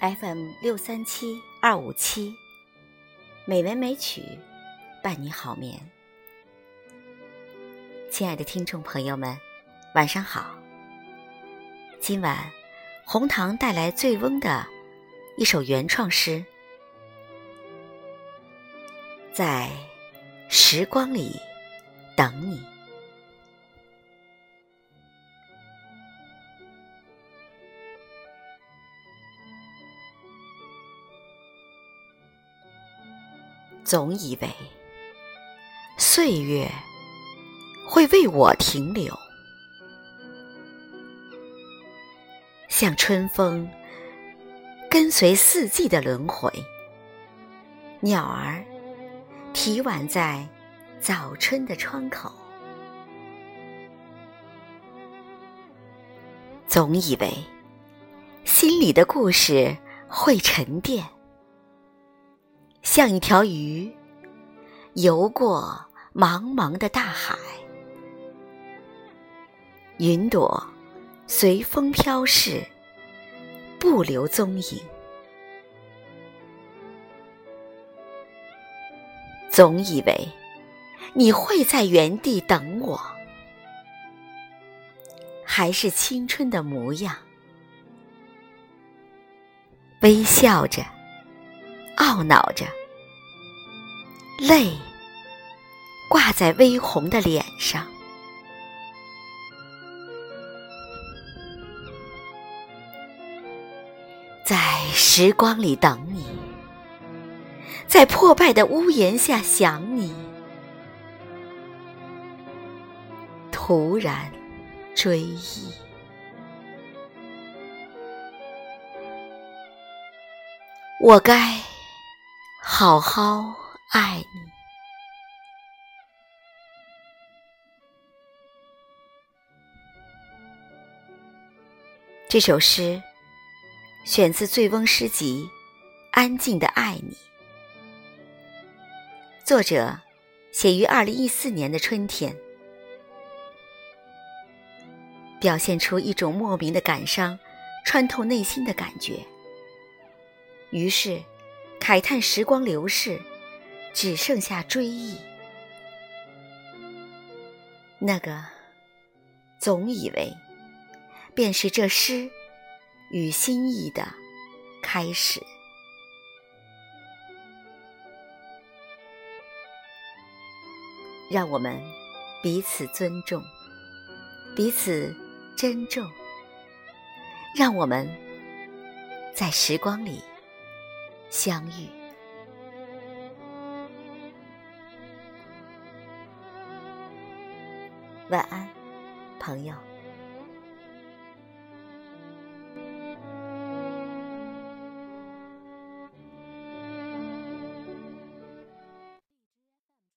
FM 六三七二五七，美文美曲伴你好眠。亲爱的听众朋友们，晚上好。今晚红糖带来醉翁的一首原创诗，在时光里等你。总以为岁月会为我停留，像春风跟随四季的轮回，鸟儿啼晚在早春的窗口。总以为心里的故事会沉淀。像一条鱼，游过茫茫的大海，云朵随风飘逝，不留踪影。总以为你会在原地等我，还是青春的模样，微笑着。懊恼着，泪挂在微红的脸上，在时光里等你，在破败的屋檐下想你，突然追忆，我该。好好爱你。这首诗选自《醉翁诗集》，《安静的爱你》。作者写于二零一四年的春天，表现出一种莫名的感伤，穿透内心的感觉。于是。慨叹时光流逝，只剩下追忆。那个总以为，便是这诗与心意的开始。让我们彼此尊重，彼此珍重。让我们在时光里。相遇，晚安，朋友。